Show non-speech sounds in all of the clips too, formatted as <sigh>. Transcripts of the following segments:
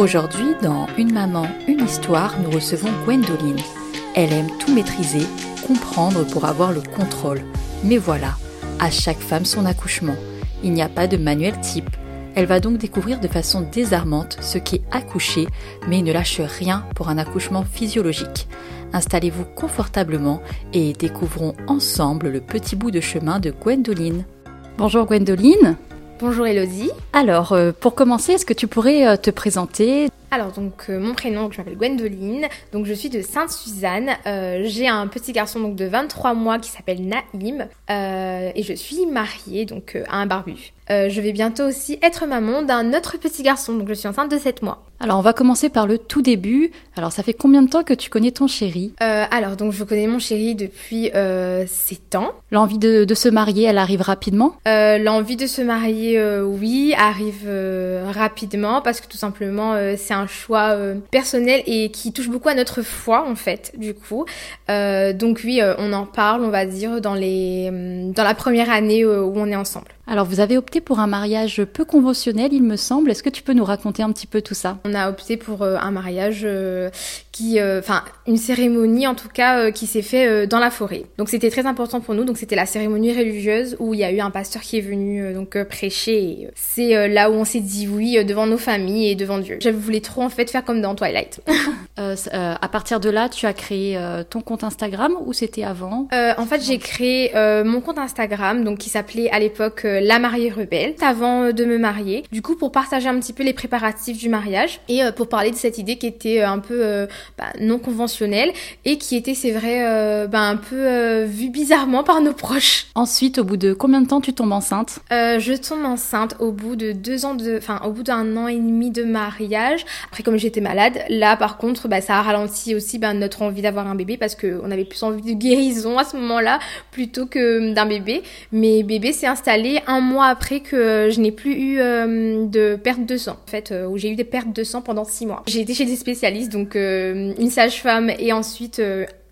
Aujourd'hui, dans Une maman, une histoire, nous recevons Gwendoline. Elle aime tout maîtriser, comprendre pour avoir le contrôle. Mais voilà, à chaque femme son accouchement. Il n'y a pas de manuel type. Elle va donc découvrir de façon désarmante ce qu'est accoucher, mais ne lâche rien pour un accouchement physiologique. Installez-vous confortablement et découvrons ensemble le petit bout de chemin de Gwendoline. Bonjour Gwendoline. Bonjour Elodie. Alors, euh, pour commencer, est-ce que tu pourrais euh, te présenter? Alors donc euh, mon prénom, je m'appelle Gwendoline, donc je suis de Sainte-Suzanne. j'ai un petit garçon donc de 23 mois qui s'appelle Naïm et je suis mariée donc à un barbu. Je vais bientôt aussi être maman d'un autre petit garçon, donc je suis enceinte de 7 mois. Alors on va commencer par le tout début. Alors ça fait combien de temps que tu connais ton chéri? Euh, Alors donc je connais mon chéri depuis euh, 7 ans. L'envie de, de, se marier, elle arrive rapidement? Euh, L'envie de se marier, euh, oui, arrive euh, rapidement parce que tout simplement euh, c'est un choix personnel et qui touche beaucoup à notre foi en fait du coup. donc oui, on en parle, on va dire dans les dans la première année où on est ensemble. Alors vous avez opté pour un mariage peu conventionnel, il me semble. Est-ce que tu peux nous raconter un petit peu tout ça? On a opté pour euh, un mariage euh, qui, euh, enfin, une cérémonie en tout cas qui s'est fait dans la forêt. Donc c'était très important pour nous. Donc c'était la cérémonie religieuse où il y a eu un pasteur qui est venu donc prêcher. C'est là où on s'est dit oui devant nos familles et devant Dieu. Je voulais trop en fait faire comme dans Twilight. <laughs> à partir de là, tu as créé ton compte Instagram ou c'était avant? En fait, j'ai créé mon compte Instagram donc qui s'appelait à l'époque la mariée rebelle avant euh, de me marier. Du coup, pour partager un petit peu les préparatifs du mariage et euh, pour parler de cette idée qui était euh, un peu bah, non conventionnelle et qui était, c'est vrai, bah, un peu vue bizarrement par nos proches. Ensuite, au bout de combien de temps tu tombes enceinte? Je tombe enceinte au bout de deux ans de, enfin, au bout d'un an et demi de mariage. Après, comme j'étais malade, là, par contre, bah, ça a ralenti aussi bah, notre envie d'avoir un bébé parce qu'on avait plus envie de guérison à ce moment-là plutôt que d'un bébé. Mais bébé s'est installé un mois après que je n'ai plus eu euh, de perte de sang, en fait, euh, où j'ai eu des pertes de sang pendant six mois. J'ai été chez des spécialistes, donc euh, une sage-femme et ensuite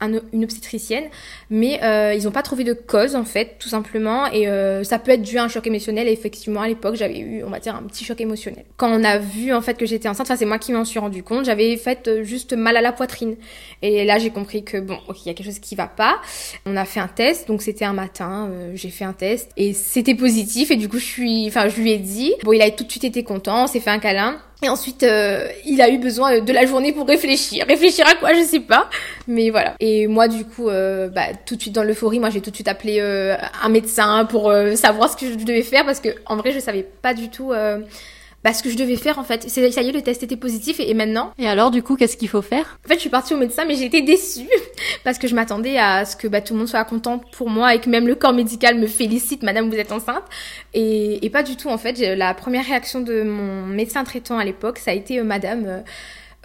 une obstétricienne, mais euh, ils n'ont pas trouvé de cause en fait, tout simplement, et euh, ça peut être dû à un choc émotionnel. Et effectivement, à l'époque, j'avais eu, on va dire, un petit choc émotionnel. Quand on a vu en fait que j'étais enceinte, enfin c'est moi qui m'en suis rendu compte, j'avais fait euh, juste mal à la poitrine. Et là, j'ai compris que bon, ok, il y a quelque chose qui va pas. On a fait un test, donc c'était un matin, j'ai fait un test et c'était positif. Et du coup, je suis, enfin, je lui ai dit, bon, il a tout de suite été content, on s'est fait un câlin. Et ensuite, euh, il a eu besoin de la journée pour réfléchir. Réfléchir à quoi, je sais pas. Mais voilà. Et moi, du coup, euh, bah, tout de suite dans l'euphorie, moi, j'ai tout de suite appelé euh, un médecin pour savoir ce que je devais faire parce que, en vrai, je savais pas du tout bah, ce que je devais faire en fait. Ça y est, le test était positif et, maintenant? Et alors, du coup, qu'est-ce qu'il faut faire? En fait, je suis partie au médecin, mais j'ai été déçue <laughs> parce que je m'attendais à ce que bah, tout le monde soit content pour moi et que même le corps médical me félicite, Madame, vous êtes enceinte. Et, et pas du tout en fait. La première réaction de mon médecin traitant à l'époque, ça a été euh, Madame. Euh,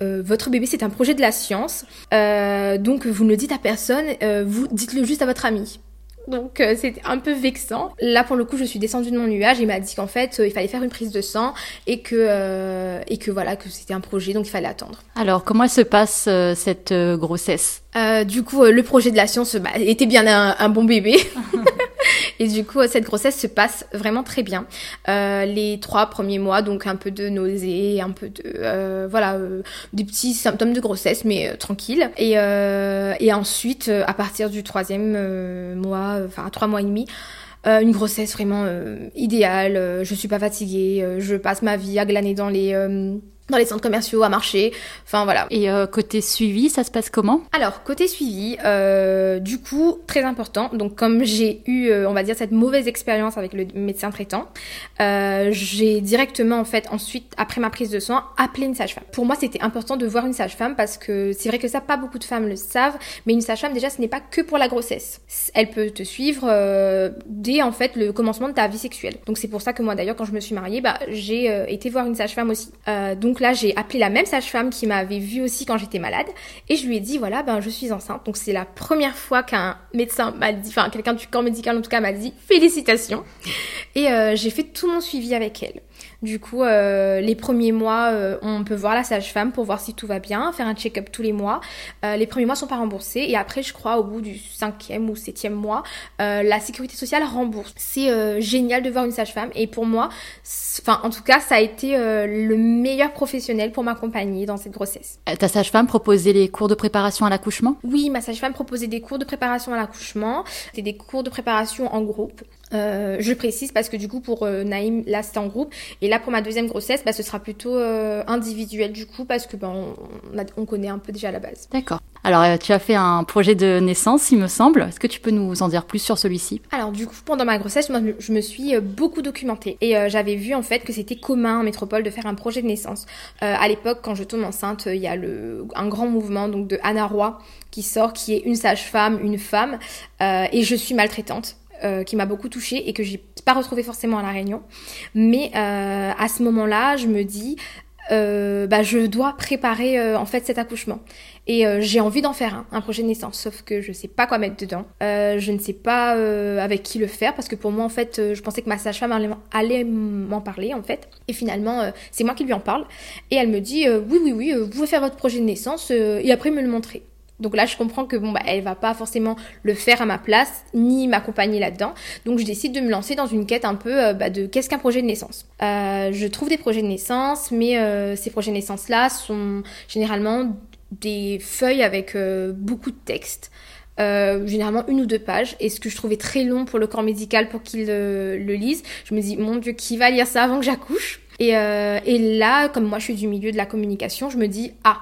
euh, votre bébé c'est un projet de la science, euh, donc vous ne le dites à personne, euh, vous dites-le juste à votre ami. Donc euh, c'était un peu vexant. Là pour le coup je suis descendue de mon nuage. Il m'a dit qu'en fait euh, il fallait faire une prise de sang et que euh, et que voilà que c'était un projet donc il fallait attendre. Alors comment se passe cette grossesse? Du coup le projet de la science bah, était bien un, un bon bébé. <laughs> Et du coup, cette grossesse se passe vraiment très bien. Euh, les trois premiers mois, donc un peu de nausée, un peu de euh, voilà, euh, des petits symptômes de grossesse, mais euh, tranquille. Et, euh, et ensuite, euh, à partir du troisième mois, enfin trois mois et demi. une grossesse vraiment idéale, je suis pas fatiguée, je passe ma vie à glaner dans les dans les centres commerciaux, à marcher, enfin voilà. Et euh, côté suivi, ça se passe comment? Alors côté suivi, euh, du coup très important. Donc comme j'ai eu, euh, on va dire cette mauvaise expérience avec le médecin traitant, j'ai directement en fait ensuite après ma prise de sang appelé une sage-femme. Pour moi c'était important de voir une sage-femme parce que c'est vrai que ça pas beaucoup de femmes le savent, mais une sage-femme déjà ce n'est pas que pour la grossesse. Elle peut te suivre dès en fait le commencement de ta vie sexuelle. Donc c'est pour ça que moi d'ailleurs quand je me suis mariée, bah j'ai été voir une sage-femme aussi. donc donc là, j'ai appelé la même sage-femme qui m'avait vue aussi quand j'étais malade et je lui ai dit voilà, ben je suis enceinte. Donc c'est la première fois qu'un médecin m'a dit, enfin quelqu'un du corps médical en tout cas m'a dit félicitations. Et euh, j'ai fait tout mon suivi avec elle. Du coup, euh, les premiers mois, euh, on peut voir la sage-femme pour voir si tout va bien, faire un check-up tous les mois. Euh, les premiers mois sont pas remboursés et après, je crois, au bout du cinquième ou septième mois, la sécurité sociale rembourse. C'est génial de voir une sage-femme et pour moi, enfin, en tout cas, ça a été le meilleur professionnel pour m'accompagner dans cette grossesse. Ta sage-femme proposait les cours de préparation à l'accouchement? Oui, ma sage-femme proposait des cours de préparation à l'accouchement. C'était des cours de préparation en groupe. Euh, je précise parce que du coup pour euh, Naïm là c'était en groupe et là pour ma deuxième grossesse bah, ce sera plutôt euh, individuel du coup parce que ben on, on, connaît un peu déjà la base. D'accord. Alors tu as fait un projet de naissance il me semble. Est-ce que tu peux nous en dire plus sur celui-ci? Alors du coup pendant ma grossesse moi je me suis beaucoup documentée et j'avais vu en fait que c'était commun en métropole de faire un projet de naissance. à l'époque quand je tombe enceinte il y a le un grand mouvement donc de Anna Roy qui sort qui est une sage-femme une femme et je suis maltraitante euh, qui m'a beaucoup touchée et que j'ai pas retrouvé forcément à la Réunion. Mais euh, à ce moment-là, je me dis, euh, bah, je dois préparer en fait cet accouchement. Et j'ai envie d'en faire un, un projet de naissance, sauf que je sais pas quoi mettre dedans. je ne sais pas avec qui le faire parce que pour moi en fait, je pensais que ma sage-femme allait, m'en parler en fait. Et finalement, c'est moi qui lui en parle. Et elle me dit oui oui oui, vous pouvez faire votre projet de naissance et après me le montrer. Donc là, je comprends que bon, bah, elle va pas forcément le faire à ma place, ni m'accompagner là-dedans. Donc je décide de me lancer dans une quête un peu euh, bah, de qu'est-ce qu'un projet de naissance. Euh, je trouve des projets de naissance, mais euh, ces projets de naissance-là sont généralement des feuilles avec beaucoup de texte. généralement une ou deux pages et ce que je trouvais très long pour le corps médical pour qu'il le lise je me dis mon dieu qui va lire ça avant que j'accouche? Et là comme moi je suis du milieu de la communication je me dis ah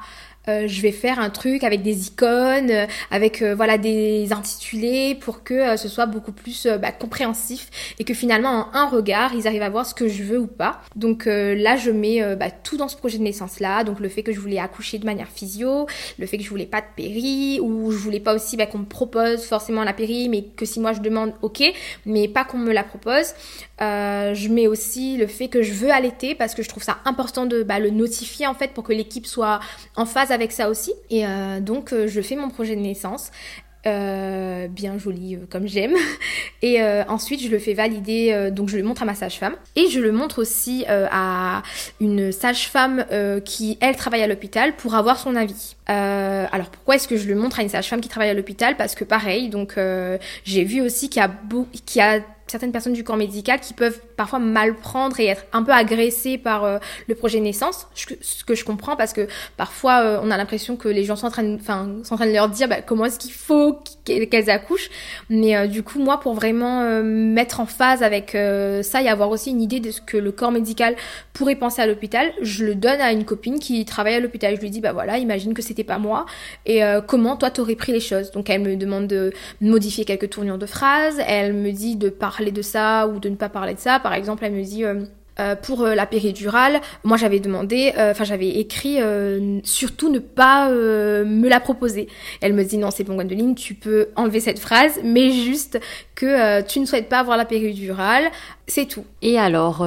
euh, je vais faire un truc avec des icônes, euh, avec euh, voilà des intitulés pour que ce soit beaucoup plus bah, compréhensif et que finalement en un regard ils arrivent à voir ce que je veux ou pas. Donc là je mets bah, tout dans ce projet de naissance là, donc le fait que je voulais accoucher de manière physio, le fait que je voulais pas de péri ou je voulais pas aussi bah, qu'on me propose forcément la péri, mais que si moi je demande ok, mais pas qu'on me la propose. je mets aussi le fait que je veux allaiter parce que je trouve ça important de le notifier en fait pour que l'équipe soit en phase avec ça aussi. Et euh, donc, euh, je fais mon projet de naissance. Euh, bien joli comme j'aime <laughs> et ensuite je le fais valider donc je le montre à ma sage-femme et je le montre aussi à une sage-femme qui elle travaille à l'hôpital pour avoir son avis alors pourquoi est-ce que je le montre à une sage-femme qui travaille à l'hôpital? Parce que pareil donc j'ai vu aussi qu'il y a, qu'il y a certaines personnes du corps médical qui peuvent parfois mal prendre et être un peu agressées par euh, le projet de naissance, ce que je comprends parce que parfois euh, on a l'impression que les gens sont en train de, enfin, sont en train de leur dire bah, comment est-ce qu'il faut qu'elles accouchent, mais euh, du coup moi pour vraiment mettre en phase avec ça et avoir aussi une idée de ce que le corps médical pourrait penser à l'hôpital, je le donne à une copine qui travaille à l'hôpital. Je lui dis bah voilà, imagine que c'était pas moi et comment toi t'aurais pris les choses? Donc elle me demande de modifier quelques tournures de phrases, elle me dit de parler de ça ou de ne pas parler de ça. Par exemple, elle me dit... Euh, euh, pour euh, la péridurale, moi j'avais demandé, enfin j'avais écrit surtout ne pas me la proposer. Elle me dit non c'est bon Gwendoline, tu peux enlever cette phrase, mais juste que tu ne souhaites pas avoir la péridurale, c'est tout. Et alors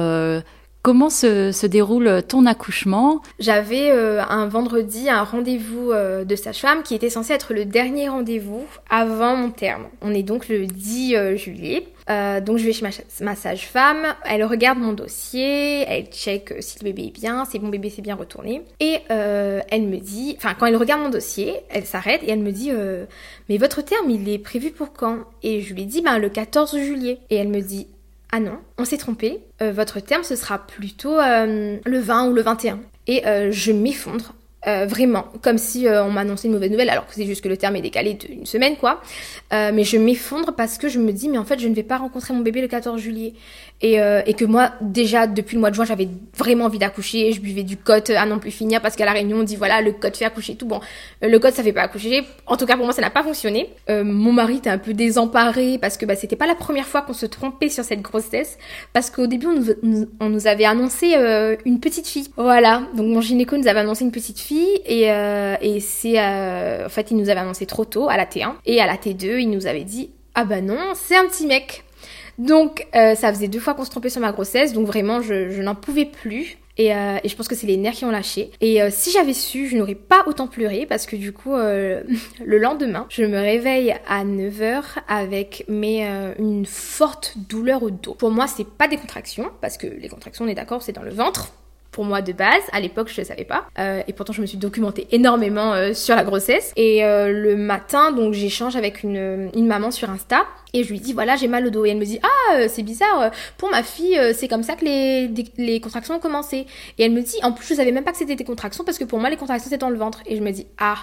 Comment se, déroule ton accouchement? J'avais un vendredi un rendez-vous de sage-femme qui était censé être le dernier rendez-vous avant mon terme. On est donc le 10 juillet. Euh, donc je vais chez ma, sage-femme, elle regarde mon dossier, elle check euh, si le bébé est bien, si mon bébé s'est bien retourné. Et euh, elle me dit, enfin quand elle regarde mon dossier, elle s'arrête et elle me dit, mais votre terme il est prévu pour quand? Et je lui dis, ben le 14 juillet. Et elle me dit, ah non, on s'est trompé, votre terme ce sera plutôt le 20 ou le 21. Et je m'effondre euh, vraiment, comme si euh, on m'annonçait une mauvaise nouvelle, alors que c'est juste que le terme est décalé d'une semaine, quoi. Euh, mais je m'effondre parce que je me dis, mais en fait, je ne vais pas rencontrer mon bébé le 14 juillet. Et, et que moi, déjà, depuis le mois de juin, j'avais vraiment envie d'accoucher. Je buvais du cote à non plus finir parce qu'à la réunion, on dit, voilà, le code fait accoucher, tout. Bon, le code, ça fait pas accoucher. En tout cas, pour moi, ça n'a pas fonctionné. mon mari était un peu désemparé parce que bah, c'était pas la première fois qu'on se trompait sur cette grossesse. Parce qu'au début, on nous, on nous avait annoncé une petite fille. Voilà. Donc, mon gynéco nous avait annoncé une petite fille et, euh, et c'est euh, en fait il nous avait annoncé trop tôt à la T1 et à la T2 il nous avait dit ah bah non c'est un petit mec donc euh, ça faisait deux fois qu'on se trompait sur ma grossesse donc vraiment je, n'en pouvais plus Et, euh, et je pense que c'est les nerfs qui ont lâché. Et euh, si j'avais su, je n'aurais pas autant pleuré parce que du coup, <laughs> le lendemain, je me réveille à 9h avec mais, une forte douleur au dos. Pour moi, c'est pas des contractions parce que les contractions, on est d'accord, c'est dans le ventre pour moi de base. À l'époque, je ne savais pas. Euh, et pourtant, je me suis documentée énormément euh, sur la grossesse. Et euh, le matin, donc, j'échange avec une, une maman sur Insta. Et je lui dis, voilà, j'ai mal au dos. Et elle me dit, ah, c'est bizarre, pour ma fille, c'est comme ça que les, les contractions ont commencé. Et elle me dit, en plus, je savais même pas que c'était des contractions parce que pour moi, les contractions, c'était dans le ventre. Et je me dis, ah,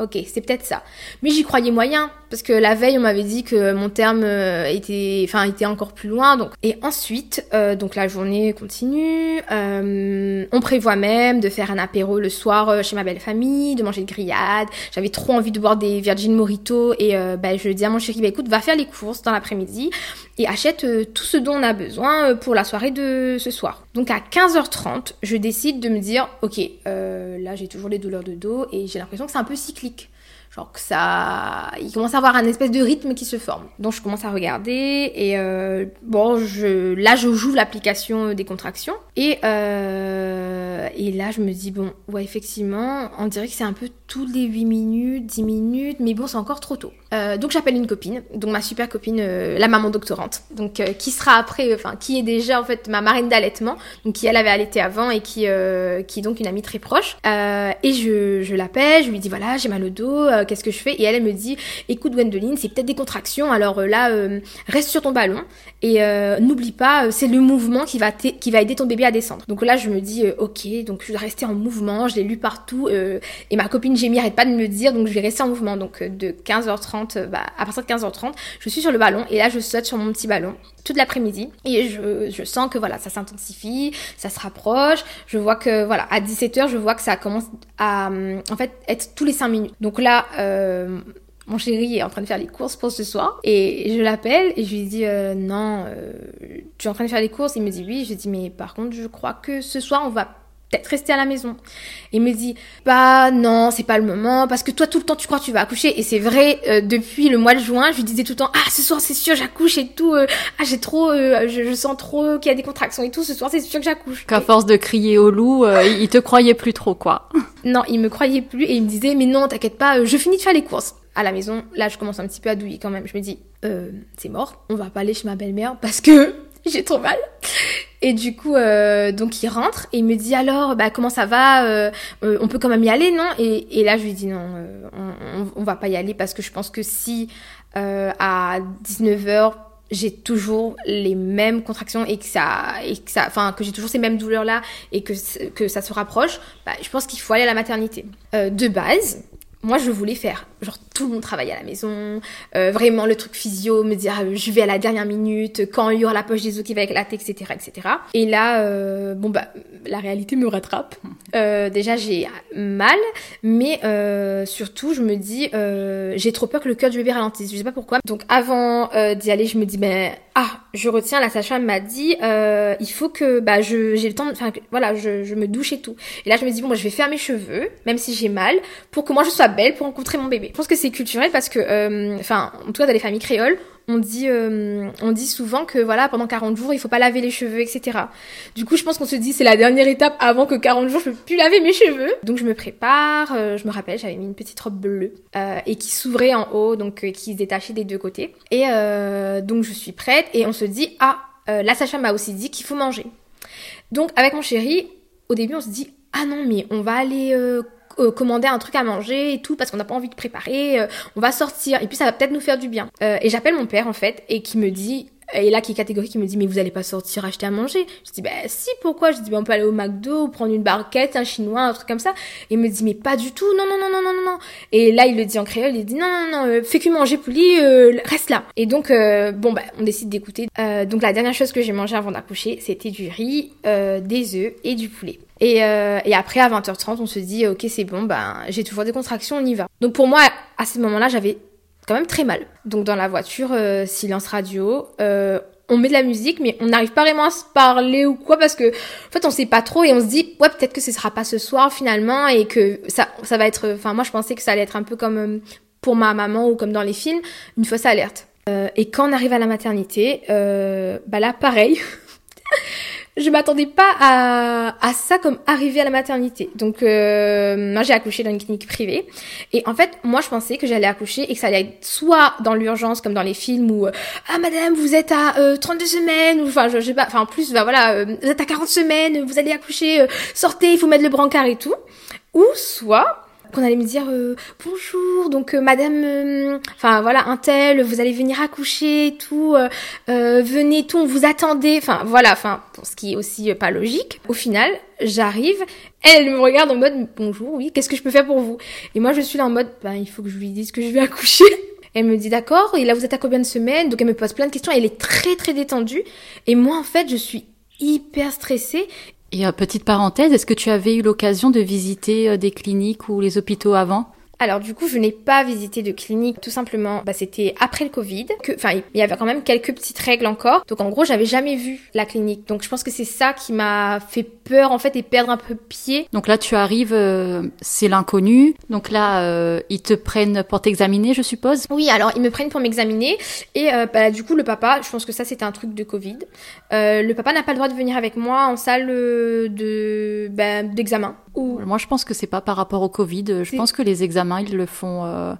Ok, c'est peut-être ça. Mais j'y croyais moyen parce que la veille on m'avait dit que mon terme euh, était, enfin était encore plus loin. Donc et ensuite, euh, donc la journée continue. Euh, on prévoit même de faire un apéro le soir chez ma belle famille, de manger de grillades. J'avais trop envie de boire des Virgin Morito et bah, je dis à mon chéri, bah écoute, va faire les courses dans l'après-midi et achète tout ce dont on a besoin pour la soirée de ce soir. Donc à 15h30, je décide de me dire, ok, là j'ai toujours les douleurs de dos et j'ai l'impression que c'est un peu cyclique Genre que ça, il commence à avoir un espèce de rythme qui se forme. Donc je commence à regarder et euh, bon, là je joue l'application des contractions et euh, et là je me dis bon, ouais effectivement, on dirait que c'est un peu tous les 8 minutes, 10 minutes, mais bon c'est encore trop tôt. Euh, donc j'appelle une copine, donc ma super copine, la maman doctorante, donc qui sera après, enfin qui est déjà en fait ma marraine d'allaitement, donc qui elle avait allaité avant et qui qui est donc une amie très proche. et je, je l'appelle, je lui dis voilà j'ai mal au dos euh, qu'est-ce que je fais? Et elle, elle me dit, écoute Gwendoline, c'est peut-être des contractions, alors euh, là, euh, reste sur ton ballon et n'oublie pas, c'est le mouvement qui va, qui va aider ton bébé à descendre. Donc là, je me dis, ok, donc je dois rester en mouvement, je l'ai lu partout et ma copine Jamie arrête pas de me dire, donc je vais rester en mouvement. Donc de 15h30, bah, à partir de 15h30, je suis sur le ballon et là, je saute sur mon petit ballon toute l'après-midi et je, je, sens que voilà ça s'intensifie, ça se rapproche. Je vois que voilà à 17h je vois que ça commence à en fait être tous les 5 minutes. Donc là euh, mon chéri est en train de faire les courses pour ce soir et je l'appelle et je lui dis euh, non euh, tu es en train de faire les courses? Il me dit oui je dis mais par contre je crois que ce soir on va peut-être rester à la maison. Il me dit, bah non, c'est pas le moment, parce que toi tout le temps tu crois que tu vas accoucher, et c'est vrai, euh, depuis le mois de juin, je lui disais tout le temps, ah ce soir c'est sûr j'accouche et tout, euh, ah j'ai trop, euh, je, sens trop qu'il y a des contractions et tout, ce soir c'est sûr que j'accouche. Qu'à force de crier au loup, il te croyait plus trop quoi. <laughs> non, il me croyait plus et il me disait, mais non, t'inquiète pas, je finis de faire les courses. À la maison, là je commence un petit peu à douiller quand même, je me dis, c'est mort, on va pas aller chez ma belle-mère parce que <laughs> j'ai trop mal. Et du coup, euh, donc il rentre et il me dit alors, bah comment ça va euh, euh, On peut quand même y aller, non? Et, et, là, je lui dis non, on, on, va pas y aller parce que je pense que si à 19h j'ai toujours les mêmes contractions et que ça et que ça enfin que j'ai toujours ces mêmes douleurs là et que que ça se rapproche bah, je pense qu'il faut aller à la maternité. De base moi je voulais faire genre tout mon travail à la maison euh, vraiment le truc physio me dire euh, je vais à la dernière minute quand il y aura la poche des os qui va éclater etc etc et là euh, bon bah la réalité me rattrape. <laughs> Déjà j'ai mal mais surtout je me dis j'ai trop peur que le cœur du bébé ralentisse. Je sais pas pourquoi. Donc avant d'y aller je me dis ben ah je retiens la sage-femme m'a dit il faut que bah je j'ai le temps enfin voilà je, je me douche et tout et là je me dis bon moi je vais faire mes cheveux même si j'ai mal pour que moi je sois belle pour rencontrer mon bébé. Je pense que c'est culturel parce que, euh, enfin, en tout cas dans les familles créoles, on dit, euh, on dit souvent que voilà, pendant 40 jours, il faut pas laver les cheveux, etc. Du coup, je pense qu'on se dit c'est la dernière étape avant que 40 jours, je peux plus laver mes cheveux. Donc je me prépare. Euh, je me rappelle, j'avais mis une petite robe bleue et qui s'ouvrait en haut, donc qui se détachait des deux côtés. Et donc je suis prête et on se dit ah, la Sacha m'a aussi dit qu'il faut manger. Donc avec mon chéri, au début, on se dit ah non mais on va aller euh, commander un truc à manger et tout parce qu'on n'a pas envie de préparer, euh, on va sortir. Et puis ça va peut-être nous faire du bien. Euh, et j'appelle mon père en fait et qui me dit et là qui est catégorique qui me dit mais vous allez pas sortir acheter à manger. Je dis bah si pourquoi? Je dis bah on peut aller au McDo ou prendre une barquette un chinois un truc comme ça. Et il me dit mais pas du tout. Non non non non non non et là il le dit en créole il dit non non non fais que manger pouli reste là. Et donc bon bah on décide d'écouter. Donc la dernière chose que j'ai mangé avant d'accoucher c'était du riz des œufs et du poulet et, euh, et, après, à 20h30, on se dit, ok, c'est bon, ben, j'ai toujours des contractions, on y va. Donc pour moi, à ce moment-là, j'avais quand même très mal. Donc dans la voiture, euh, silence radio, euh, on met de la musique, mais on n'arrive pas vraiment à se parler ou quoi, parce que, en fait, on sait pas trop, et on se dit, ouais, peut-être que ce sera pas ce soir, finalement, et que ça, ça va être, enfin, moi, je pensais que ça allait être un peu comme pour ma maman ou comme dans les films, une fausse alerte. Et quand on arrive à la maternité, bah là, pareil. <laughs> je m'attendais pas à, à ça comme arriver à la maternité. Donc euh, moi j'ai accouché dans une clinique privée et en fait moi je pensais que j'allais accoucher et que ça allait être soit dans l'urgence comme dans les films où euh, ah madame vous êtes à euh, 32 semaines ou enfin je, je sais pas enfin en plus bah voilà euh, vous êtes à 40 semaines vous allez accoucher euh, sortez il faut mettre le brancard et tout ou soit qu'on allait me dire euh, bonjour donc euh, madame euh, enfin voilà un tel vous allez venir accoucher et tout venez tout on vous attendait enfin voilà enfin ce qui est aussi euh, pas logique au final j'arrive elle me regarde en mode bonjour oui qu'est-ce que je peux faire pour vous? Et moi je suis là en mode ben il faut que je lui dise que je vais <laughs> accoucher. Elle me dit d'accord et là vous êtes à combien de semaines? Donc elle me pose plein de questions elle est très très détendue. Et moi en fait je suis hyper stressée. Et euh, petite parenthèse, est-ce que tu avais eu l'occasion de visiter euh, des cliniques ou les hôpitaux avant? Alors du coup, je n'ai pas visité de clinique, tout simplement, bah, c'était après le Covid. Enfin, il y avait quand même quelques petites règles encore. Donc en gros, j'avais jamais vu la clinique. Donc je pense que c'est ça qui m'a fait peur en fait et perdre un peu pied. Donc là, tu arrives, euh, c'est l'inconnu. Donc là, euh, ils te prennent pour t'examiner, je suppose? Oui, alors ils me prennent pour m'examiner et euh, bah, du coup le papa, je pense que ça c'était un truc de Covid. Le papa n'a pas le droit de venir avec moi en salle de bah, d'examen. Ou Moi, je pense que c'est pas par rapport au Covid. Je pense que les examens, ils le font. euh,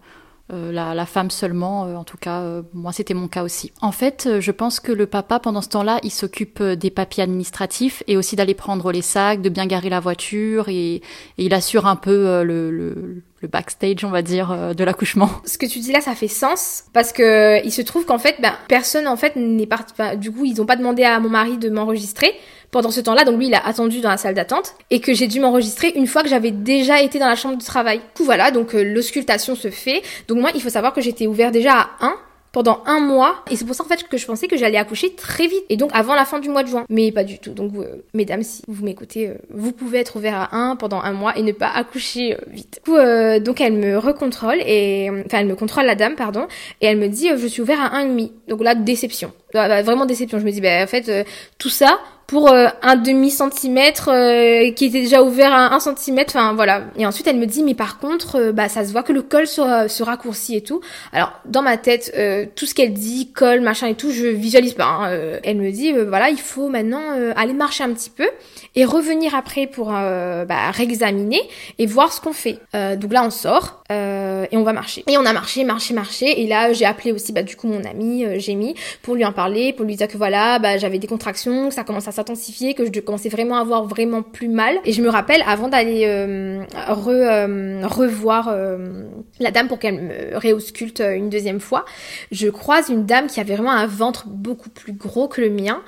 euh, la, la femme seulement, euh, en tout cas, moi c'était mon cas aussi. En fait, je pense que le papa, pendant ce temps-là, il s'occupe des papiers administratifs et aussi d'aller prendre les sacs, de bien garer la voiture et, et il assure un peu le, le, le backstage, on va dire, euh, de l'accouchement. ce que tu dis là, ça fait sens parce que il se trouve qu'en fait, ben, personne en fait n'est parti. enfin, du coup, ils ont pas demandé à mon mari de m'enregistrer pendant ce temps-là. Donc lui, il a attendu dans la salle d'attente et que j'ai dû m'enregistrer une fois que j'avais déjà été dans la chambre de travail. Du coup, voilà. Donc euh, l'auscultation se fait. Donc moi, il faut savoir que j'étais ouvert déjà à 1 pendant un mois. Et c'est pour ça en fait que je pensais que j'allais accoucher très vite. Et donc avant la fin du mois de juin. Mais pas du tout. Donc euh, mesdames si vous m'écoutez euh, vous pouvez être ouvert à un pendant un mois et ne pas accoucher euh, vite. Du coup euh, donc elle me recontrôle et enfin elle me contrôle la dame pardon. Et elle me dit euh, je suis ouvert à un et demi. Donc là déception bah, vraiment déception. Je me dis bah en fait euh, tout ça pour euh, un demi centimètre euh, qui était déjà ouvert à un centimètre enfin voilà. Et ensuite elle me dit mais par contre euh, bah ça se voit que le col se, se raccourcit et tout. Alors dans ma tête euh, tout ce qu'elle dit col machin et tout je visualise pas hein. Euh, elle me dit euh, voilà il faut maintenant euh, aller marcher un petit peu et revenir après pour euh, bah, réexaminer et voir ce qu'on fait. Euh, donc là on sort euh, et on va marcher. Et on a marché marché marché. Et là j'ai appelé aussi bah du coup mon ami euh, Jamie pour lui en parler pour lui dire que voilà bah j'avais des contractions que ça commence à s'intensifier que je commençais vraiment à avoir vraiment plus mal. Et je me rappelle avant d'aller euh, re, euh, revoir euh, la dame pour qu'elle me réausculte une deuxième fois je croise une dame qui avait vraiment un ventre beaucoup plus gros que le mien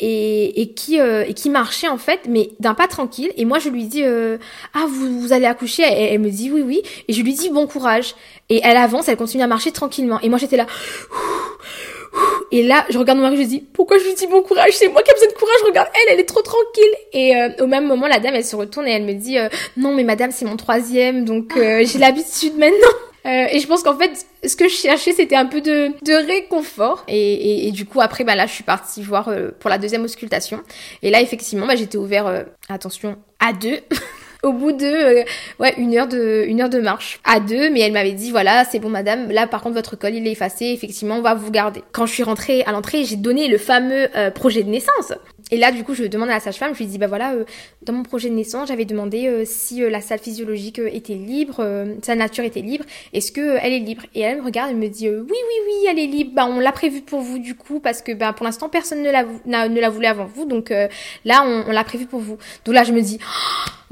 et, et qui et qui marchait en fait mais d'un pas tranquille. Et moi je lui dis ah vous, vous allez accoucher? Elle, elle me dit oui oui et je lui dis bon courage et elle avance elle continue à marcher tranquillement. Et moi j'étais là et là, je regarde mon mari, je lui dis, pourquoi je lui dis bon courage? C'est moi qui ai besoin de courage, regarde, elle, elle est trop tranquille. Et euh, au même moment, la dame, elle se retourne et elle me dit, euh, non, mais madame, c'est mon troisième, donc euh, j'ai l'habitude maintenant. <laughs> Euh, et je pense qu'en fait, ce que je cherchais, c'était un peu de, de réconfort. Et, et, et du coup, après, bah là, je suis partie voir euh, pour la deuxième auscultation. Et là, effectivement, bah, j'étais ouvert, euh, attention, à deux. <laughs> Au bout de euh, ouais une heure de une heure de marche à deux, mais elle m'avait dit voilà c'est bon madame là par contre votre col il est effacé effectivement on va vous garder. Quand je suis rentrée à l'entrée j'ai donné le fameux euh, projet de naissance et là du coup je demande à la sage-femme je lui dis bah voilà euh, dans mon projet de naissance j'avais demandé euh, si euh, la salle physiologique euh, était libre euh, sa nature était libre est-ce que euh, elle est libre? Et elle me regarde et me dit oui oui oui elle est libre bah on l'a prévu pour vous du coup parce que bah pour l'instant personne ne la ne la voulait avant vous donc là on, on l'a prévu pour vous donc là je me dis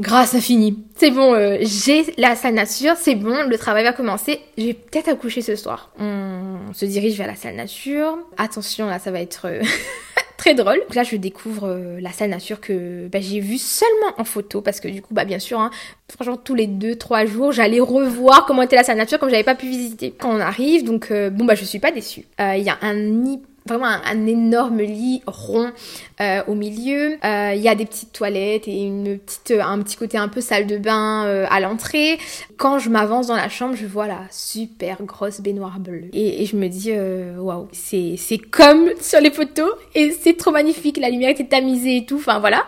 grâce infinie. C'est bon, j'ai la salle nature, c'est bon, le travail va commencer. Je vais peut-être accoucher ce soir. On se dirige vers la salle nature. Attention, là, ça va être <laughs> très drôle. Là, je découvre euh, la salle nature que bah, j'ai vue seulement en photo parce que du coup, bah bien sûr, hein, franchement, tous les deux, trois jours, j'allais revoir comment était la salle nature comme j'avais pas pu visiter. Quand on arrive, donc euh, bon bah je suis pas déçue. Euh, Il y a un nid vraiment un, énorme lit rond euh, au milieu. Euh, Il y a des petites toilettes et une petite, un petit côté un peu salle de bain euh, à l'entrée. Quand je m'avance dans la chambre, je vois la super grosse baignoire bleue et, et je me dis euh, waouh, c'est c'est comme sur les photos et c'est trop magnifique. La lumière était tamisée et tout. Enfin voilà.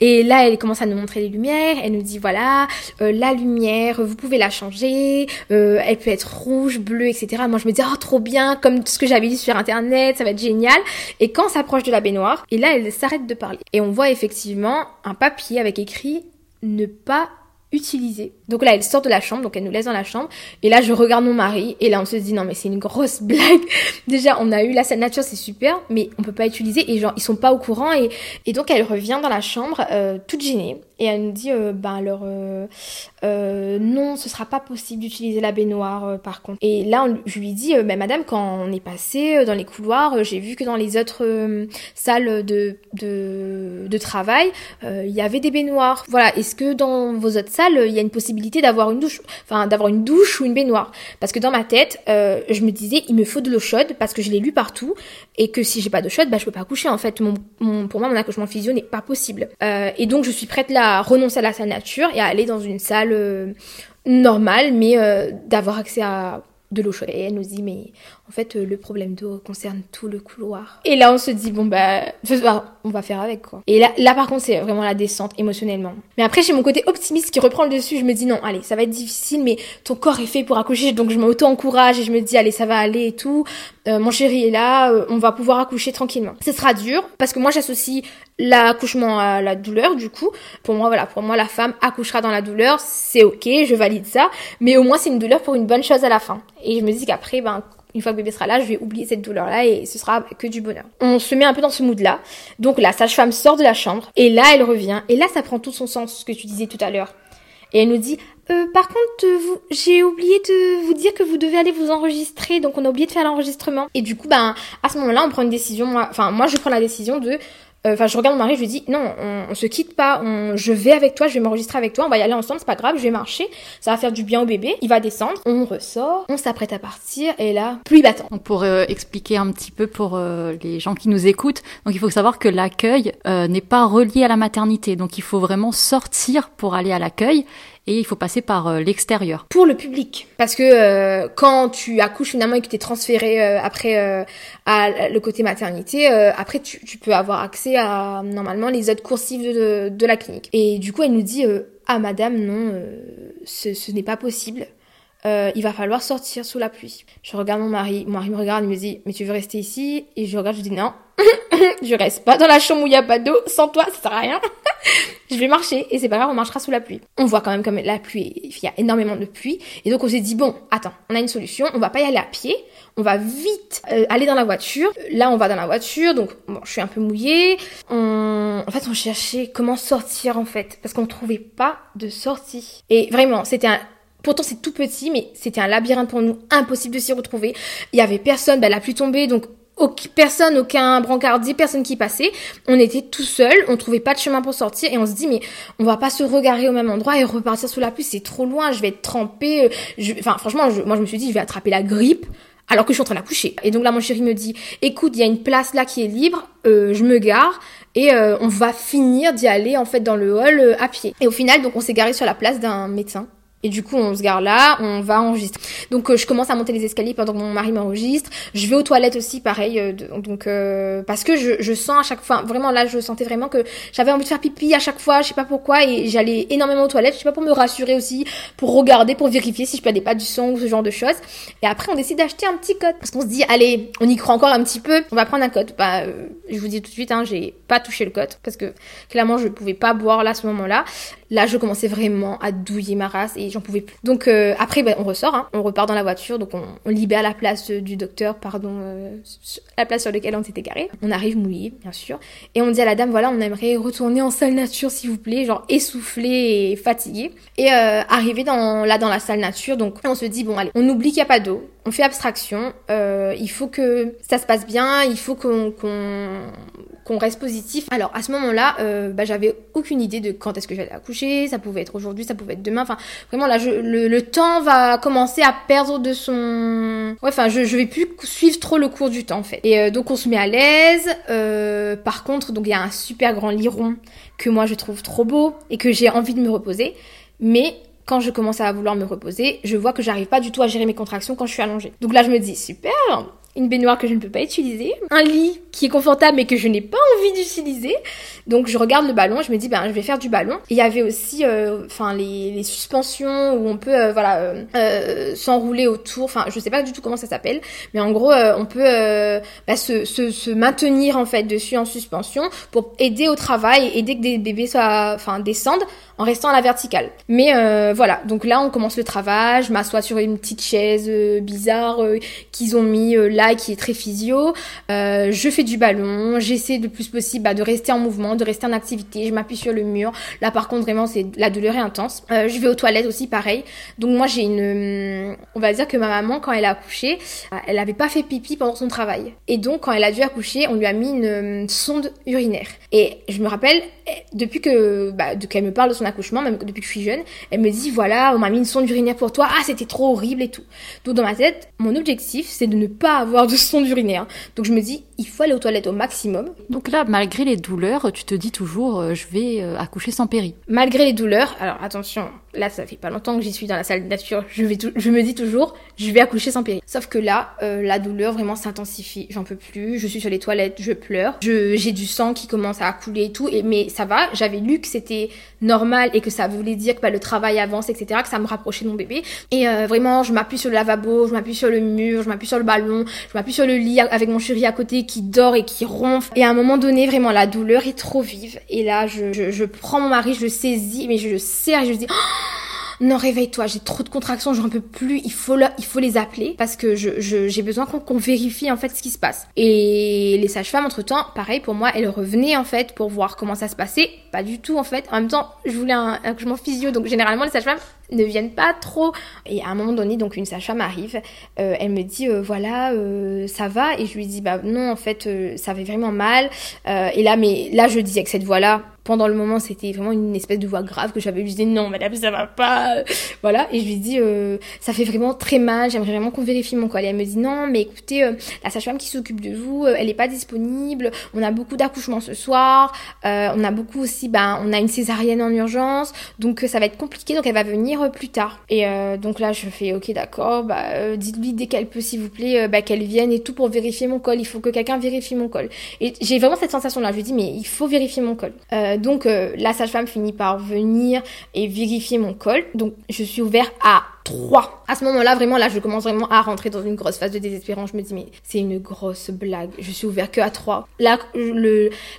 Et là, elle commence à nous montrer les lumières. Elle nous dit voilà, euh, la lumière, vous pouvez la changer. euh, elle peut être rouge, bleue, etc. Moi, je me dis oh trop bien, comme ce que j'avais lu sur internet. Ça va être génial. Et quand on s'approche de la baignoire, et là, elle s'arrête de parler. Et on voit effectivement un papier avec écrit ne pas utiliser. Donc là, elle sort de la chambre, donc elle nous laisse dans la chambre. Et là, je regarde mon mari, et là, on se dit non, mais c'est une grosse <laughs> blague. Déjà, on a eu la scène nature, c'est super, mais on peut pas utiliser, et genre, ils sont pas au courant. Et, et donc, elle revient dans la chambre, euh, toute gênée, et elle nous dit, euh, ben alors, euh, euh, non, ce sera pas possible d'utiliser la baignoire, par contre. Et là, je lui dis, mais madame, quand on est passé dans les couloirs, j'ai vu que dans les autres salles de, travail, il y avait des baignoires. Voilà, est-ce que dans vos autres salles, il y a une possibilité d'avoir une douche, enfin d'avoir une douche ou une baignoire? Parce que dans ma tête, je me disais, il me faut de l'eau chaude parce que je l'ai lu partout et que si j'ai pas d'eau chaude, bah je peux pas coucher. En fait, pour moi, mon accouchement physio n'est pas possible. Et donc je suis prête là renoncer à la salle nature et à aller dans une salle euh, normale, mais euh, d'avoir accès à de l'eau chaude. Et elle nous dit, mais en fait, euh, le problème d'eau concerne tout le couloir. Et là, on se dit, bon, bah, on va faire avec, quoi. Et là, là par contre, c'est vraiment la descente émotionnellement. Mais après, j'ai mon côté optimiste qui reprend le dessus. Je me dis, non, allez, ça va être difficile, mais ton corps est fait pour accoucher. Donc, je m'auto-encourage et je me dis, allez, ça va aller et tout. Euh, mon chéri est là, euh, on va pouvoir accoucher tranquillement. Ce sera dur, parce que moi, j'associe l'accouchement à la douleur, du coup. Pour moi, voilà, pour moi, la femme accouchera dans la douleur. C'est ok, je valide ça. Mais au moins, c'est une douleur pour une bonne chose à la fin. Et je me dis qu'après, ben, une fois que bébé sera là, je vais oublier cette douleur-là et ce sera que du bonheur. On se met un peu dans ce mood-là. Donc la sage-femme sort de la chambre et là, elle revient. Et là, ça prend tout son sens, ce que tu disais tout à l'heure. Et elle nous dit, euh, par contre, vous, j'ai oublié de vous dire que vous devez aller vous enregistrer, donc on a oublié de faire l'enregistrement. Et du coup, ben, à ce moment-là, on prend une décision, enfin, moi, je prends la décision de euh, enfin, je regarde mon mari, je lui dis non, on, se quitte pas, on, je vais avec toi, je vais m'enregistrer avec toi, on va y aller ensemble, c'est pas grave, je vais marcher, ça va faire du bien au bébé. Il va descendre, on ressort, on s'apprête à partir, et là, pluie battante. On pourrait euh, expliquer un petit peu pour euh, les gens qui nous écoutent. Donc, il faut savoir que l'accueil n'est pas relié à la maternité, donc il faut vraiment sortir pour aller à l'accueil et il faut passer par euh, l'extérieur. Pour le public, parce que euh, quand tu accouches finalement et que tu es transféré euh, après à le côté maternité, après tu, tu, peux avoir accès à normalement les autres coursives de, de, la clinique. Et du coup, elle nous dit ah madame non, ce, ce n'est pas possible. Il va falloir sortir sous la pluie. Je regarde mon mari, mon mari me regarde, il me dit mais tu veux rester ici? Et je regarde, je dis non, <laughs> je reste pas dans la chambre où il y a pas d'eau. Sans toi, ça sert à rien. <laughs> je vais marcher et c'est pas grave, on marchera sous la pluie. On voit quand même comme la pluie, il y a énormément de pluie. Et donc on s'est dit, bon, attends, on a une solution, on va pas y aller à pied, on va vite euh, aller dans la voiture. Là, on va dans la voiture, donc bon, je suis un peu mouillée. On... En fait, on cherchait comment sortir en fait, parce qu'on trouvait pas de sortie. Et vraiment, c'était un Pourtant, c'est tout petit, mais c'était un labyrinthe pour nous, impossible de s'y retrouver. Il y avait personne, bah, la pluie tombée, donc personne, aucun brancardier, personne qui passait. On était tout seul, on trouvait pas de chemin pour sortir et on se dit mais on va pas se regarder au même endroit et repartir sous la pluie, c'est trop loin, je vais être trempée. Euh, enfin franchement, moi je me suis dit je vais attraper la grippe alors que je suis en train d'accoucher. Et donc là mon chéri me dit écoute, il y a une place là qui est libre, euh, je me gare et euh, on va finir d'y aller en fait dans le hall à pied. Et au final donc on s'est garé sur la place d'un médecin et du coup, on se gare là, on va enregistrer. Donc, euh, je commence à monter les escaliers pendant que mon mari m'enregistre. Je vais aux toilettes aussi, pareil. Euh, donc, euh, parce que je, je, sens à chaque fois, vraiment là, je sentais vraiment que j'avais envie de faire pipi à chaque fois, je sais pas pourquoi, et j'allais énormément aux toilettes. Je sais pas pour me rassurer aussi, pour regarder, pour vérifier si je perdais pas du sang ou ce genre de choses. Et après, on décide d'acheter un petit code parce qu'on se dit, allez, on y croit encore un petit peu, on va prendre un code. Bah, je vous dis tout de suite, hein, j'ai pas touché le code parce que clairement, je pouvais pas boire là à ce moment-là. Là, je commençais vraiment à douiller ma race et j'en pouvais plus. Donc euh, après, ben, on ressort, hein. on repart dans la voiture, donc on, libère la place du docteur, pardon, euh, la place sur laquelle on s'était garé. On arrive mouillé, bien sûr, et on dit à la dame, voilà, on aimerait retourner en salle nature, s'il vous plaît, genre essoufflé et fatigué. Et euh, arriver dans, là dans la salle nature, donc on se dit, bon allez, on oublie qu'il n'y a pas d'eau, on fait abstraction, euh, il faut que ça se passe bien, il faut qu'on reste positif. Alors à ce moment-là, euh, bah, j'avais aucune idée de quand est-ce que j'allais accoucher, ça pouvait être aujourd'hui, ça pouvait être demain, enfin vraiment là, je, le, temps va commencer à perdre de son... Ouais, enfin je, je vais plus suivre trop le cours du temps en fait. Et euh, donc on se met à l'aise, par contre, donc il y a un super grand lit rond que moi je trouve trop beau et que j'ai envie de me reposer, mais quand je commence à vouloir me reposer, je vois que j'arrive pas du tout à gérer mes contractions quand je suis allongée. Donc là, je me dis, super, une baignoire que je ne peux pas utiliser, un lit qui est confortable mais que je n'ai pas envie d'utiliser. Donc je regarde le ballon, je me dis ben je vais faire du ballon. il y avait aussi euh, enfin les, les, suspensions où on peut euh, voilà euh, s'enrouler autour. Enfin je sais pas du tout comment ça s'appelle, mais en gros on peut bah, se, se, se, maintenir en fait dessus en suspension pour aider au travail, aider que des bébés enfin descendent en restant à la verticale. Mais voilà donc là on commence le travail, je m'assois sur une petite chaise bizarre qu'ils ont mis là qui est très physio. je fais du ballon, j'essaie le plus possible bah, de rester en mouvement de rester en activité, je m'appuie sur le mur. Là par contre vraiment c'est la douleur est intense. Euh, je vais aux toilettes aussi pareil. Donc moi j'ai une on va dire que ma maman quand elle a accouché, elle avait pas fait pipi pendant son travail. Et donc quand elle a dû accoucher, on lui a mis une, sonde urinaire. Et je me rappelle depuis que bah, qu'elle me parle de son accouchement, même depuis que je suis jeune, elle me dit voilà, on m'a mis une sonde urinaire pour toi. Ah, c'était trop horrible et tout. Donc dans ma tête, mon objectif c'est de ne pas avoir de sonde urinaire. Donc je me dis il faut aller aux toilettes au maximum. Donc là, malgré les douleurs, tu te dis toujours, euh, je vais euh, accoucher sans péri. Malgré les douleurs, alors attention, là ça fait pas longtemps que j'y suis dans la salle de nature, je, vais je me dis toujours, je vais accoucher sans péri. Sauf que là, euh, la douleur vraiment s'intensifie, j'en peux plus, je suis sur les toilettes, je pleure, j'ai du sang qui commence à couler et tout, et, mais ça va, j'avais lu que c'était normal et que ça voulait dire que bah, le travail avance, etc., que ça me rapprochait de mon bébé. Et vraiment, je m'appuie sur le lavabo, je m'appuie sur le mur, je m'appuie sur le ballon, je m'appuie sur le lit avec mon chéri à côté qui dort et qui ronfle. Et à un moment donné, vraiment, la douleur est trop vive. Et là, je, je, je prends mon mari, je le saisis, mais je le serre et je dis... Oh non réveille-toi, j'ai trop de contractions, j'en peux plus, il faut, il faut les appeler parce que j'ai je, j'ai besoin qu'on vérifie en fait ce qui se passe. Et les sages-femmes, entre-temps, pareil pour moi, elles revenaient en fait pour voir comment ça se passait. Pas du tout en fait. En même temps, je voulais un accouchement physio, donc généralement les sages-femmes ne viennent pas trop. Et à un moment donné, donc une sage-femme arrive, euh, elle me dit euh, voilà, euh, ça va? Et je lui dis bah non, en fait, ça avait vraiment mal. et là, mais là, je disais que cette voix-là, pendant le moment, c'était vraiment une espèce de voix grave que j'avais. Je disais non, madame, ça va pas. voilà. Et je lui dis ça fait vraiment très mal. J'aimerais vraiment qu'on vérifie mon col. Et elle me dit non, mais écoutez, la sage-femme qui s'occupe de vous, elle est pas disponible. On a beaucoup d'accouchements ce soir. on a beaucoup aussi, ben, on a une césarienne en urgence, donc ça va être compliqué. Donc elle va venir plus tard. Et euh, donc là, je fais ok, d'accord, bah, euh, dites-lui dès qu'elle peut, s'il vous plaît, euh, bah, qu'elle vienne et tout pour vérifier mon col. Il faut que quelqu'un vérifie mon col. Et j'ai vraiment cette sensation-là. Je lui dis, mais il faut vérifier mon col. donc la sage-femme finit par venir et vérifier mon col. Donc je suis ouvert à 3. À ce moment-là, vraiment, là, je commence vraiment à rentrer dans une grosse phase de désespérance. Je me dis, mais c'est une grosse blague. Je suis ouvert que à 3.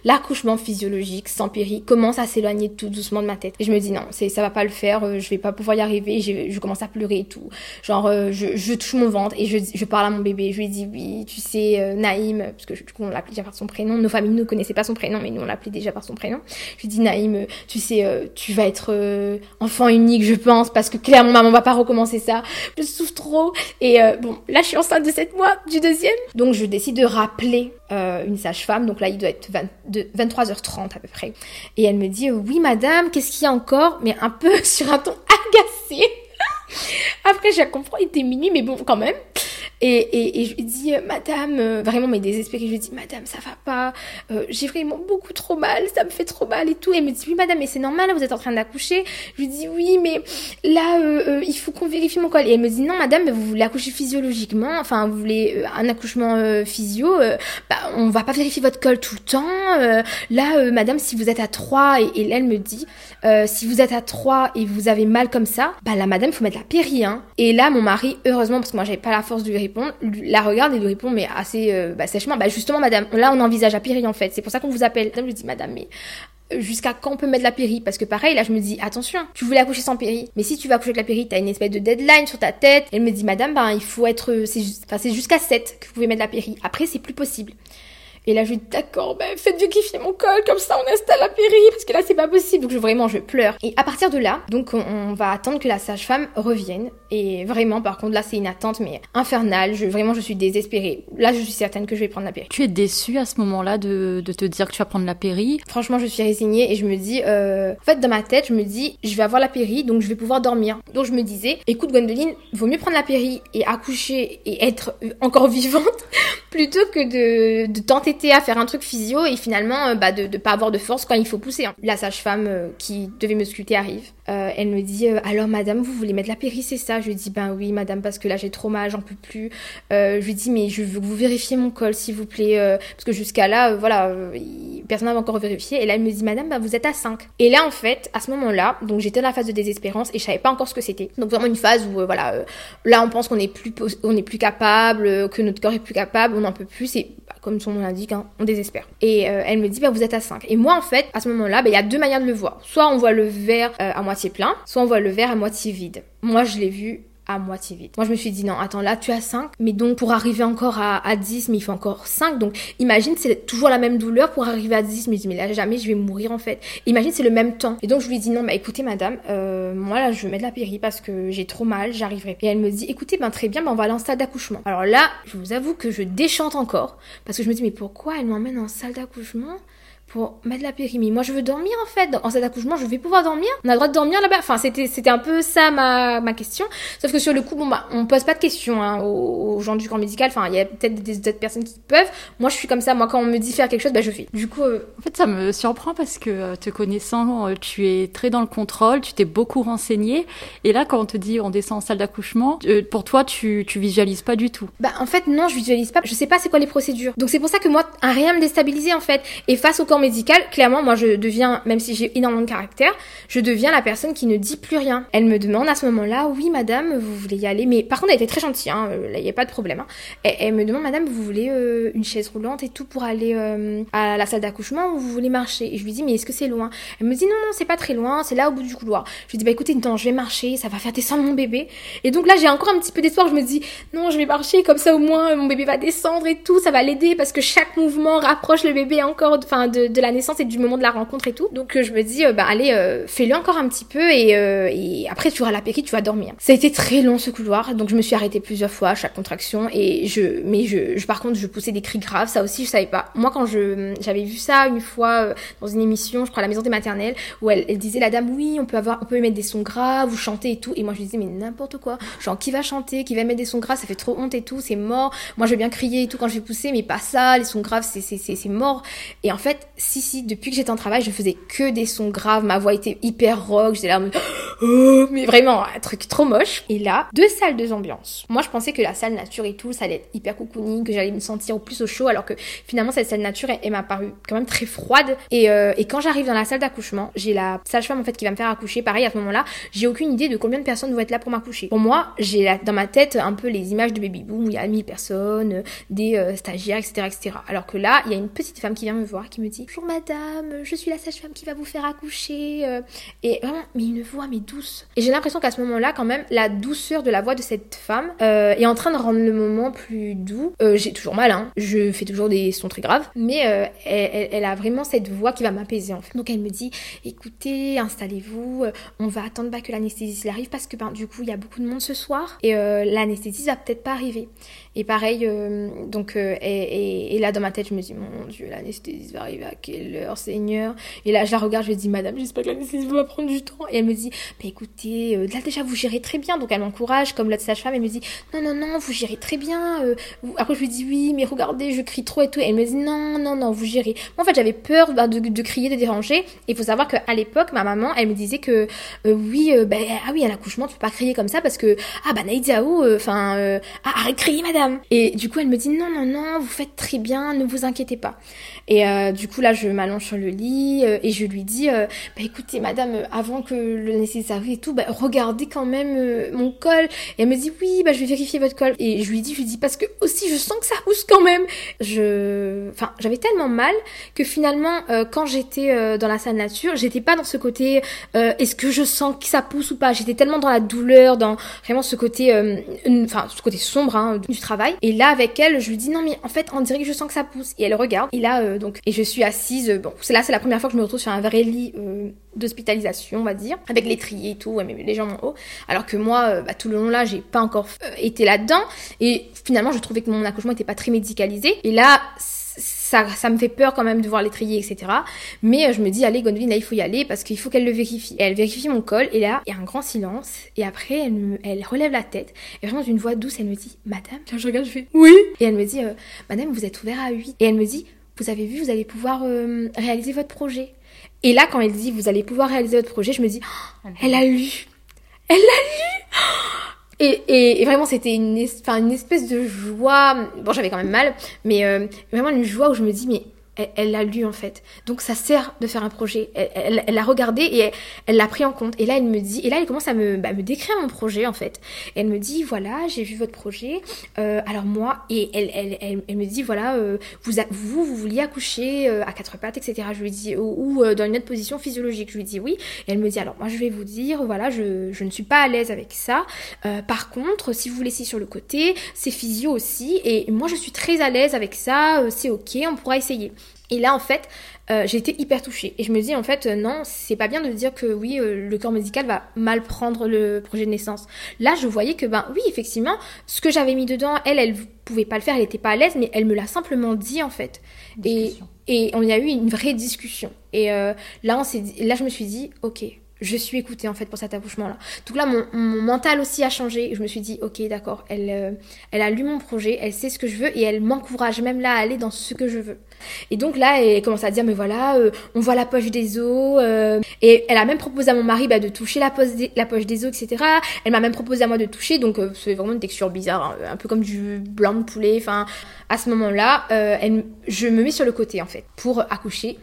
L'accouchement physiologique, sans péri, commence à s'éloigner tout doucement de ma tête. Et je me dis, non, ça va pas le faire, euh, je vais pas pouvoir y arriver. Je, je commence à pleurer et tout. Genre, euh, je, je, touche mon ventre et je, je parle à mon bébé. Je lui dis, oui, tu sais, euh, Naïm, parce que du coup, on l'appelait déjà par son prénom. Nos familles ne connaissaient pas son prénom, mais nous, on l'appelait déjà par son prénom. Je lui dis, Naïm, tu sais, tu vas être enfant unique, je pense, parce que clairement, maman va pas recommencer c'est ça. Je souffre trop. Et euh, bon, là, je suis enceinte de 7 mois du deuxième. Donc, je décide de rappeler euh, une sage-femme. Donc là, il doit être 23h30 à peu près. Et elle me dit, oui, madame, qu'est-ce qu'il y a encore? Mais un peu <laughs> sur un ton agacé. Après, j'ai compris, il était minuit, mais bon, quand même. Et, et, je lui dis, euh, madame, euh, vraiment, mais désespérée, je lui dis, madame, ça va pas, euh, j'ai vraiment beaucoup trop mal, ça me fait trop mal et tout. Et elle me dit, oui, madame, mais c'est normal, vous êtes en train d'accoucher. Je lui dis, oui, mais là, il faut qu'on vérifie mon col. Et elle me dit, non, madame, vous voulez accoucher physiologiquement, enfin, vous voulez un accouchement physio, bah, on va pas vérifier votre col tout le temps. là, madame, si vous êtes à 3, et, et là, elle me dit, si vous êtes à 3 et vous avez mal comme ça, bah, la madame, il faut mettre la péri, hein. Et là, mon mari, heureusement, parce que moi, j'avais pas la force de lui la regarde et lui répond mais assez euh, bah, sèchement, bah justement madame, là on envisage la péri en fait, c'est pour ça qu'on vous appelle. Madame lui dit madame mais euh, jusqu'à quand on peut mettre la péri Parce que pareil, là je me dis attention, tu voulais accoucher sans péri, mais si tu vas accoucher avec la péri, t'as une espèce de deadline sur ta tête. Elle me dit madame, ben il faut être, c'est jusqu'à 7 que vous pouvez mettre la péri. Après c'est plus possible. Et là, je lui dis, d'accord, ben, faites vérifier mon col, comme ça on installe la péri, parce que là, c'est pas possible. Donc, je, vraiment, je pleure. Et à partir de là, donc, on, va attendre que la sage-femme revienne. Et vraiment, par contre, là, c'est une attente, mais infernale. Je, vraiment, je suis désespérée. Là, je suis certaine que je vais prendre la péri. Tu es déçue à ce moment-là de, de te dire que tu vas prendre la péri Franchement, je suis résignée et je me dis, euh, en fait, dans ma tête, je me dis, je vais avoir la péri, donc je vais pouvoir dormir. Donc, je me disais, écoute, Gwendoline, vaut mieux prendre la péri et accoucher et être encore vivante <laughs> plutôt que de, de tenter à faire un truc physio et finalement bah, de ne pas avoir de force quand il faut pousser. Hein. La sage-femme qui devait me sculpter arrive. elle me dit alors madame vous voulez mettre la péri c'est ça? Je lui dis ben oui madame parce que là j'ai trop mal j'en peux plus. je lui dis mais je veux que vous vérifiez mon col s'il vous plaît parce que jusqu'à là voilà personne n'avait encore vérifié et là elle me dit madame bah, vous êtes à 5. Et là en fait à ce moment-là donc j'étais dans la phase de désespérance et je savais pas encore ce que c'était. Donc vraiment une phase où voilà là on pense qu'on est plus on est plus capable que notre corps est plus capable on n'en peut plus et bah, comme son nom l'indique on désespère. Et elle me dit bah vous êtes à 5. Et moi en fait à ce moment-là bah, il y a deux manières de le voir. Soit on voit le verre à moitié plein, soit on voit le verre à moitié vide. Moi je l'ai vu à moitié vide. Moi, je me suis dit, non, attends, là, tu as 5, mais donc pour arriver encore à, à 10, mais il faut encore 5. Donc, imagine, c'est toujours la même douleur pour arriver à 10, mais je dis, mais là, jamais je vais mourir, en fait. Imagine, c'est le même temps. Et donc, je lui dis, non, bah écoutez, madame, euh, moi, là, je vais mettre la péri parce que j'ai trop mal, j'arriverai. Et elle me dit, écoutez, ben très bien, ben on va aller en salle d'accouchement. Alors là, je vous avoue que je déchante encore, parce que je me dis, mais pourquoi elle m'emmène en salle d'accouchement? Pour mettre la périmie. Moi, je veux dormir en fait. En cet accouchement, je vais pouvoir dormir. On a le droit de dormir là-bas. Enfin, c'était c'était un peu ça ma, ma question. Sauf que sur le coup, bon bah, on pose pas de questions hein, aux, gens du corps médical. Enfin, il y a peut-être des d'autres personnes qui peuvent. Moi, je suis comme ça. Moi, quand on me dit faire quelque chose, bah je fais. Du coup, euh, en fait, ça me surprend parce que euh, te connaissant, euh, tu es très dans le contrôle. Tu t'es beaucoup renseigné. Et là, quand on te dit on descend en salle d'accouchement, pour toi, tu tu visualises pas du tout. Bah en fait, non, je visualise pas. Je sais pas c'est quoi les procédures. Donc c'est pour ça que moi, rien me déstabiliser en fait. Et face au corps médical, clairement moi, je deviens, même si j'ai énormément de caractère, je deviens la personne qui ne dit plus rien. Elle me demande à ce moment-là, oui, madame, vous voulez y aller. Mais par contre, elle était très gentille, hein, euh, là, il n'y a pas de problème. Hein. Elle, me demande, madame, vous voulez euh, une chaise roulante et tout pour aller euh, à la salle d'accouchement ou vous voulez marcher? Et je lui dis, mais est-ce que c'est loin? Elle me dit, non, non, c'est pas très loin, c'est là au bout du couloir. Je lui dis, bah écoutez, non, je vais marcher, ça va faire descendre mon bébé. Et donc là, j'ai encore un petit peu d'espoir. Je me dis, non, je vais marcher, comme ça au moins mon bébé va descendre et tout, ça va l'aider parce que chaque mouvement rapproche le bébé encore enfin, de, de la naissance et du moment de la rencontre et tout. Donc euh, je me dis, euh, bah allez, euh, fais-le encore un petit peu et, et après tu auras la péri, tu vas dormir. Ça a été très long ce couloir, donc je me suis arrêtée plusieurs fois à chaque contraction et je, mais je, je par contre, je poussais des cris graves. Ça aussi, je savais pas. Moi, quand je, j'avais vu ça une fois dans une émission, je crois à la maison des maternelles, où elle, elle disait la dame, oui, on peut avoir, on peut mettre des sons graves ou chanter et tout. Et moi, je disais, mais n'importe quoi. Genre, qui va chanter, qui va mettre des sons graves, ça fait trop honte et tout, c'est mort. Moi, je bien crier et tout quand je vais pousser, mais pas ça. Les sons graves, c'est, c'est, c'est mort. Et en fait, si, si, depuis que j'étais en travail, je faisais que des sons graves, ma voix était hyper rock, j'étais là, <gasps> oh, mais vraiment un truc trop moche. Et là, deux salles, deux ambiances. Moi, je pensais que la salle nature et tout, ça allait être hyper cocooning, que j'allais me sentir au plus au chaud, alors que finalement cette salle nature, elle, m'a paru quand même très froide. Et, euh, et quand j'arrive dans la salle d'accouchement, j'ai la sage-femme en fait qui va me faire accoucher. Pareil à ce moment-là, j'ai aucune idée de combien de personnes vont être là pour m'accoucher. Pour moi, j'ai dans ma tête un peu les images de baby boom où il y a 1000 personnes, des euh, stagiaires, etc., etc. Alors que là, il y a une petite femme qui vient me voir, qui me dit bonjour madame, je suis la sage-femme qui va vous faire accoucher. Euh, et vraiment, mais une voix, mais douce. Et j'ai l'impression qu'à ce moment-là, quand même, la douceur de la voix de cette femme euh, est en train de rendre le moment plus doux. Euh, j'ai toujours mal, hein. Je fais toujours des sons très graves. Mais elle, a vraiment cette voix qui va m'apaiser, en fait. Donc elle me dit, écoutez, installez-vous. on va attendre pas que l'anesthésiste arrive parce que, ben, du coup, il y a beaucoup de monde ce soir. Et l'anesthésiste va peut-être pas arriver. Et pareil, donc, et, et, là, dans ma tête, je me dis, mon Dieu, l'anesthésiste va arriver à quelle heure, Seigneur? Et là, je la regarde, je lui dis, Madame, j'espère que l'anesthésie va prendre du temps. Et elle me dit, bah écoutez, euh, là déjà vous gérez très bien. Donc elle m'encourage, comme l'autre sage-femme, elle me dit, non, non, non, vous gérez très bien. Euh, après je lui dis, oui, mais regardez, je crie trop et tout. Et elle me dit, non, non, non, vous gérez. Moi en fait j'avais peur bah, de, de, crier, de déranger. Il faut savoir qu'à l'époque, ma maman, elle me disait que, euh, oui, ben ah oui, à l'accouchement, tu peux pas crier comme ça parce que, ah bah Naïdiaou, enfin, ah, arrête de crier, madame. Et du coup elle me dit, non, non, non, vous faites très bien, ne vous inquiétez pas. Et du coup là, je m'allonge sur le lit et je lui dis, bah écoutez madame, euh, avant que le nécessaire et tout, bah regardez quand même euh, mon col. Et elle me dit oui, bah je vais vérifier votre col. Et je lui dis, je lui dis parce que aussi je sens que ça pousse quand même. Je, enfin j'avais tellement mal que finalement euh, quand j'étais dans la salle nature, j'étais pas dans ce côté est-ce que je sens que ça pousse ou pas? J'étais tellement dans la douleur, dans vraiment ce côté, enfin ce côté sombre hein, du travail. Et là avec elle, je lui dis non mais en fait on dirait que je sens que ça pousse. Et elle regarde. Et là donc et je suis assise. bon c'est là c'est la première fois que je me retrouve sur un vrai lit euh, d'hospitalisation, on va dire, avec l'étrier et tout, mais les gens en haut. Alors que moi, euh, bah, tout le long là, j'ai pas encore euh, été là-dedans. Et finalement, je trouvais que mon accouchement était pas très médicalisé. Et là, ça, ça me fait peur quand même de voir l'étrier, etc. Mais je me dis, allez, Gwendoline, là, il faut y aller parce qu'il faut qu'elle le vérifie. Et elle vérifie mon col, et là, il y a un grand silence. Et après, elle, elle relève la tête. Et vraiment, d'une voix douce, elle me dit, Madame, je regarde, je fais, oui. Et elle me dit, Madame, vous êtes ouvert à 8. Et elle me dit, vous avez vu, vous allez pouvoir euh, réaliser votre projet. Et là, quand elle dit, vous allez pouvoir réaliser votre projet, je me dis, oh, elle a lu. Elle l'a lu. Et, vraiment, c'était une, une espèce de joie. Bon, j'avais quand même mal, mais euh, vraiment une joie où je me dis, mais elle l'a lu en fait. Donc ça sert de faire un projet. Elle l'a regardé et elle l'a pris en compte. Et là, elle me dit, et là, elle commence à me, bah, me décrire mon projet en fait. Elle me dit, voilà, j'ai vu votre projet. Euh, alors moi, et elle, elle, elle, me dit, voilà, euh, vous, vous, vous vouliez accoucher euh, à quatre pattes, etc. Je lui dis, ou, dans une autre position physiologique. Je lui dis oui. Et elle me dit, alors moi, je vais vous dire, voilà, je, je ne suis pas à l'aise avec ça. par contre, si vous laissez sur le côté, c'est physio aussi. Et moi, je suis très à l'aise avec ça. c'est ok, on pourra essayer. Et là, en fait, euh, j'ai été hyper touchée. Et je me dis, en fait, euh, non, c'est pas bien de dire que oui, euh, le corps médical va mal prendre le projet de naissance. Là, je voyais que, ben oui, effectivement, ce que j'avais mis dedans, elle, elle pouvait pas le faire, elle était pas à l'aise, mais elle me l'a simplement dit, en fait. Et, et on y a eu une vraie discussion. Et là, on là, je me suis dit, ok, je suis écoutée en fait pour cet accouchement-là. Donc là, mon, mental aussi a changé. Je me suis dit, ok, d'accord, elle, euh, elle a lu mon projet, elle sait ce que je veux et elle m'encourage même là à aller dans ce que je veux. Et donc là, elle commence à dire, mais voilà, euh, on voit la poche des os. Euh, et elle a même proposé à mon mari bah, de toucher la, poche des, os, etc. Elle m'a même proposé à moi de toucher, donc c'est vraiment une texture bizarre, hein, un peu comme du blanc de poulet. Enfin, à ce moment-là, je me mets sur le côté en fait pour accoucher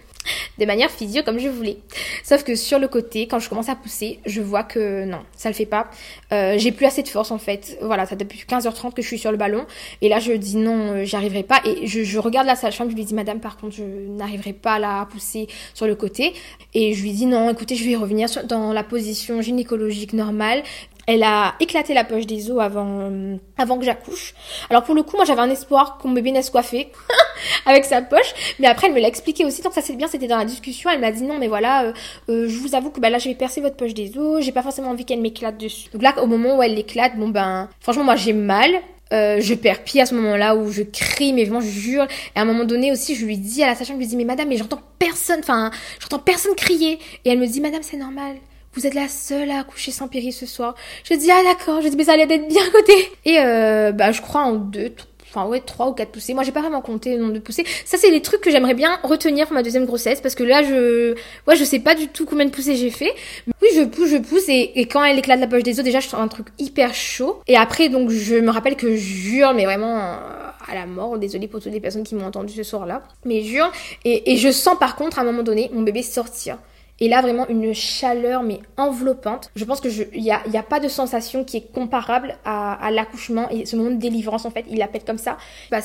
de manière physio comme je voulais. Sauf que sur le côté, quand je commence à pousser, je vois que non, ça le fait pas. Euh, j'ai plus assez de force en fait. Voilà, ça depuis 15h30 que je suis sur le ballon. Et là, je dis non, euh, j'y arriverai pas. Et je, regarde la sage-femme, je lui dis madame, par contre, je n'arriverai pas à la pousser sur le côté. Et je lui dis non, écoutez, je vais revenir dans la position gynécologique normale. Elle a éclaté la poche des os avant, avant que j'accouche. Alors pour le coup, moi j'avais un espoir qu'on bébé naisse coiffé <laughs> avec sa poche, mais après elle me l'a expliqué aussi, donc ça c'est bien, c'était dans la discussion, elle m'a dit non mais voilà, euh, euh, je vous avoue que bah, là je vais percer votre poche des os, j'ai pas forcément envie qu'elle m'éclate dessus. Donc là au moment où elle l'éclate, bon ben franchement moi j'ai mal, euh, je perds pied à ce moment-là où je crie, mais vraiment je jure. Et à un moment donné aussi, je lui dis à la sage-femme, je lui dis mais madame, mais j'entends personne, enfin j'entends personne crier. Et elle me dit madame c'est normal vous êtes la seule à accoucher sans péri ce soir. Je dis, ah d'accord, je dis, mais ça allait être bien côté. Et euh, bah, je crois en deux, enfin ouais, trois ou quatre poussées. Moi, j'ai pas vraiment compté le nombre de poussées. Ça, c'est les trucs que j'aimerais bien retenir pour ma deuxième grossesse, parce que là, je, ouais, je sais pas du tout combien de poussées j'ai fait. oui, je pousse, je pousse, et, quand elle éclate la poche des os, déjà, je sens un truc hyper chaud. Et après, donc, je me rappelle que je jure, mais vraiment à la mort. Désolée pour toutes les personnes qui m'ont entendu ce soir-là, mais jure. Et, et je sens par contre, à un moment donné, mon bébé sortir. Et là, vraiment une chaleur, mais enveloppante. Je pense qu'il n'y a, y a pas de sensation qui est comparable à, l'accouchement et ce moment de délivrance, en fait. Il l'appelle comme ça.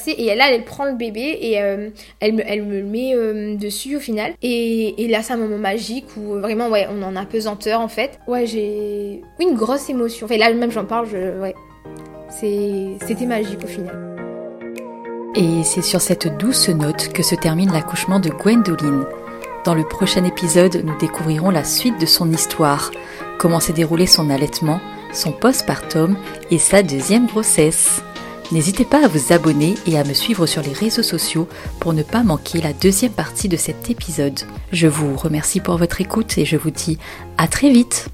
Et là, elle prend le bébé et euh, elle, me, le met euh, dessus au final. Et, là, c'est un moment magique où vraiment, ouais, on en a pesanteur, en fait. Ouais, j'ai une grosse émotion. Enfin, là, même j'en parle, ouais. C'était magique au final. Et c'est sur cette douce note que se termine l'accouchement de Gwendoline. Dans le prochain épisode, nous découvrirons la suite de son histoire, comment s'est déroulé son allaitement, son postpartum et sa deuxième grossesse. N'hésitez pas à vous abonner et à me suivre sur les réseaux sociaux pour ne pas manquer la deuxième partie de cet épisode. Je vous remercie pour votre écoute et je vous dis à très vite